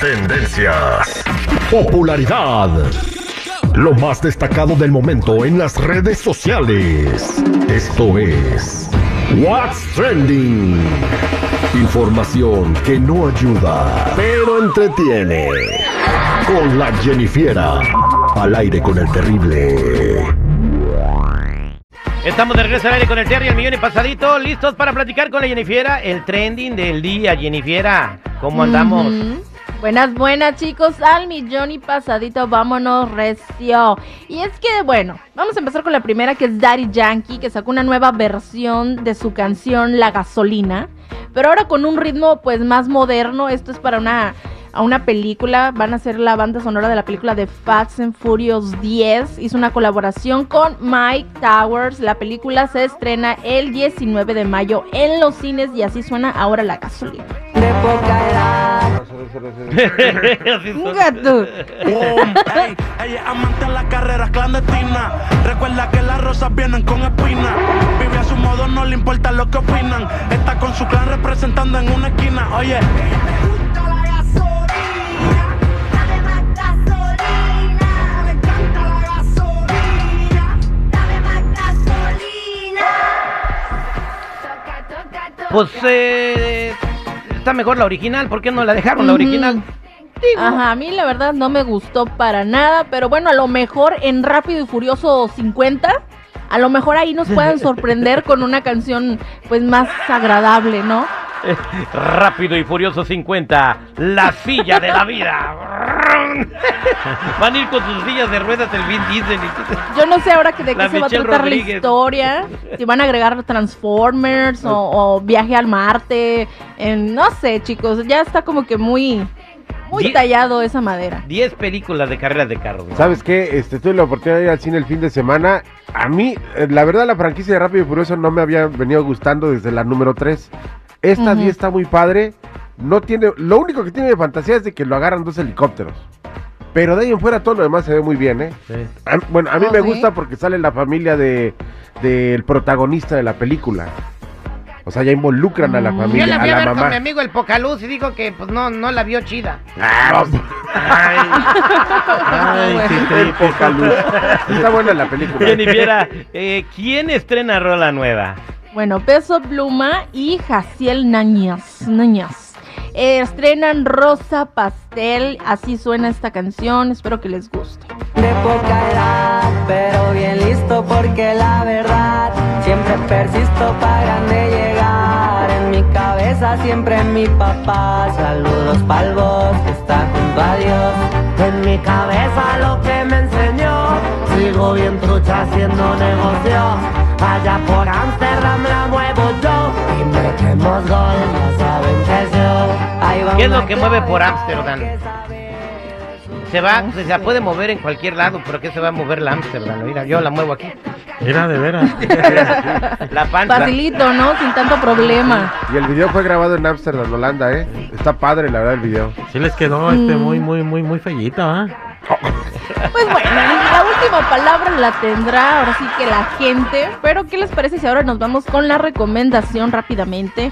Tendencias. Popularidad. Lo más destacado del momento en las redes sociales. Esto es What's Trending. Información que no ayuda, pero entretiene. Con la Jennifiera. Al aire con el terrible. Estamos de regreso al aire con el Terry, el millón y pasadito, listos para platicar con la Jennifiera, el trending del día, Jennifiera. ¿Cómo andamos? Buenas, buenas chicos, al millón y pasadito, vámonos recio. Y es que, bueno, vamos a empezar con la primera que es Daddy Yankee, que sacó una nueva versión de su canción La Gasolina, pero ahora con un ritmo pues más moderno, esto es para una, a una película, van a hacer la banda sonora de la película de Fast and Furious 10, hizo una colaboración con Mike Towers, la película se estrena el 19 de mayo en los cines y así suena ahora La Gasolina. Son. Gato. Ey, ella es amante de las carreras clandestinas. Recuerda que las rosas vienen con espinas. Vive a su modo, no le importa lo que opinan. Está con su clan representando en una esquina. Oye, Pues eh, está mejor la original, ¿por qué no la dejaron la original? Ajá, a mí la verdad no me gustó para nada, pero bueno, a lo mejor en Rápido y Furioso 50, a lo mejor ahí nos puedan sorprender con una canción pues más agradable, ¿no? Rápido y Furioso 50, la silla de la vida. Van a ir con sus sillas de ruedas el Vin Diesel. Yo no sé ahora que de qué La se va a tratar Rodríguez. la historia, si van a agregar Transformers o, o Viaje al Marte, en- no sé chicos, ya está como que muy, muy Die- tallado esa madera. 10 películas de carreras de carros. ¿no? ¿Sabes qué? Este, tuve la oportunidad de ir al cine el fin de semana. A mí, eh, la verdad, la franquicia de Rápido y Furioso no me había venido gustando desde la número 3. Esta Ujú. sí está muy padre. No tiene, lo único que tiene de fantasía es de que lo agarran dos helicópteros. Pero de ahí en fuera todo lo demás se ve muy bien, ¿eh? A- bueno, a mí Oh, me ¿sí? gusta porque sale la familia de del protagonista de la película. O sea, ya involucran a la Mm. familia, Yo la a fui a la ver con mamá. mi amigo el Pocaluz y dijo que pues no, no la vio chida. Ah, no, Ay, qué el poca luz. Está buena la película. Jennifiera, eh, ¿quién estrena rola nueva? Bueno, Peso Pluma y Jaciel Nañas. Nañas. Eh, estrenan Rosa Pastel, así suena esta canción, espero que les guste. De poca edad, pero bien listo porque la verdad siempre persisto para llegar. En mi cabeza siempre mi papá. Saludos pa'l vos que está junto a Dios. En mi cabeza lo que me enseñó. Sigo bien trucha haciendo negocio. Allá por Amsterdam la muevo yo. Y metemos gol, ¿Qué es lo que mueve por Ámsterdam? Se va, pues, se la puede mover en cualquier lado, pero ¿qué se va a mover la Amsterdam? Mira, yo la muevo aquí. Mira, de veras. La panza. Facilito, ¿no? Sin tanto problema. Y el video fue grabado en Ámsterdam, Holanda, ¿eh? Está padre, la verdad, el video. Sí les quedó este Mm. muy, muy, muy, muy fellito, ¿ah? Pues bueno, la última palabra la tendrá ahora sí que la gente. Pero, ¿qué les parece si ahora nos vamos con la recomendación rápidamente?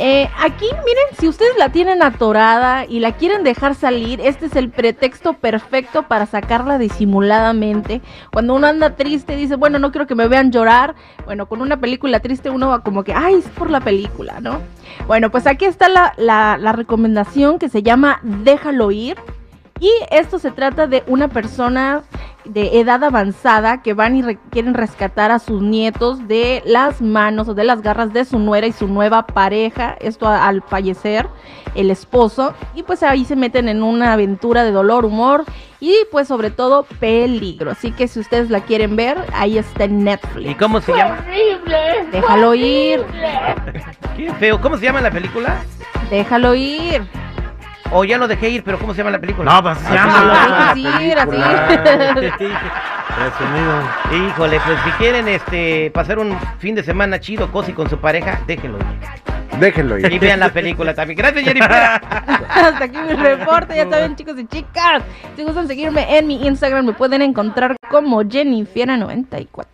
Eh, aquí, miren, si ustedes la tienen atorada y la quieren dejar salir, este es el pretexto perfecto para sacarla disimuladamente. Cuando uno anda triste, dice, bueno, no quiero que me vean llorar. Bueno, con una película triste uno va como que, ay, es por la película, ¿no? Bueno, pues aquí está la, la, la recomendación que se llama Déjalo ir. Y esto se trata de una persona de edad avanzada que van y re- quieren rescatar a sus nietos de las manos o de las garras de su nuera y su nueva pareja, esto al fallecer el esposo, y pues ahí se meten en una aventura de dolor, humor y pues sobre todo peligro. Así que si ustedes la quieren ver, ahí está en ¿Y Netflix. cómo se llama? Déjalo ir. Qué feo. ¿Cómo se llama la película? Déjalo ir. O ya lo dejé ir, pero ¿cómo se llama la película? No, pues se llama. Déjalo ir, así. Presumido. Híjole, pues si quieren este pasar un fin de semana chido, cosi con su pareja, déjenlo ir. Déjenlo Y ir. vean la película también. Gracias, Jennifer. Hasta aquí mi reporte, ya saben chicos y chicas. Si gustan seguirme en mi Instagram me pueden encontrar como Jennifiera94.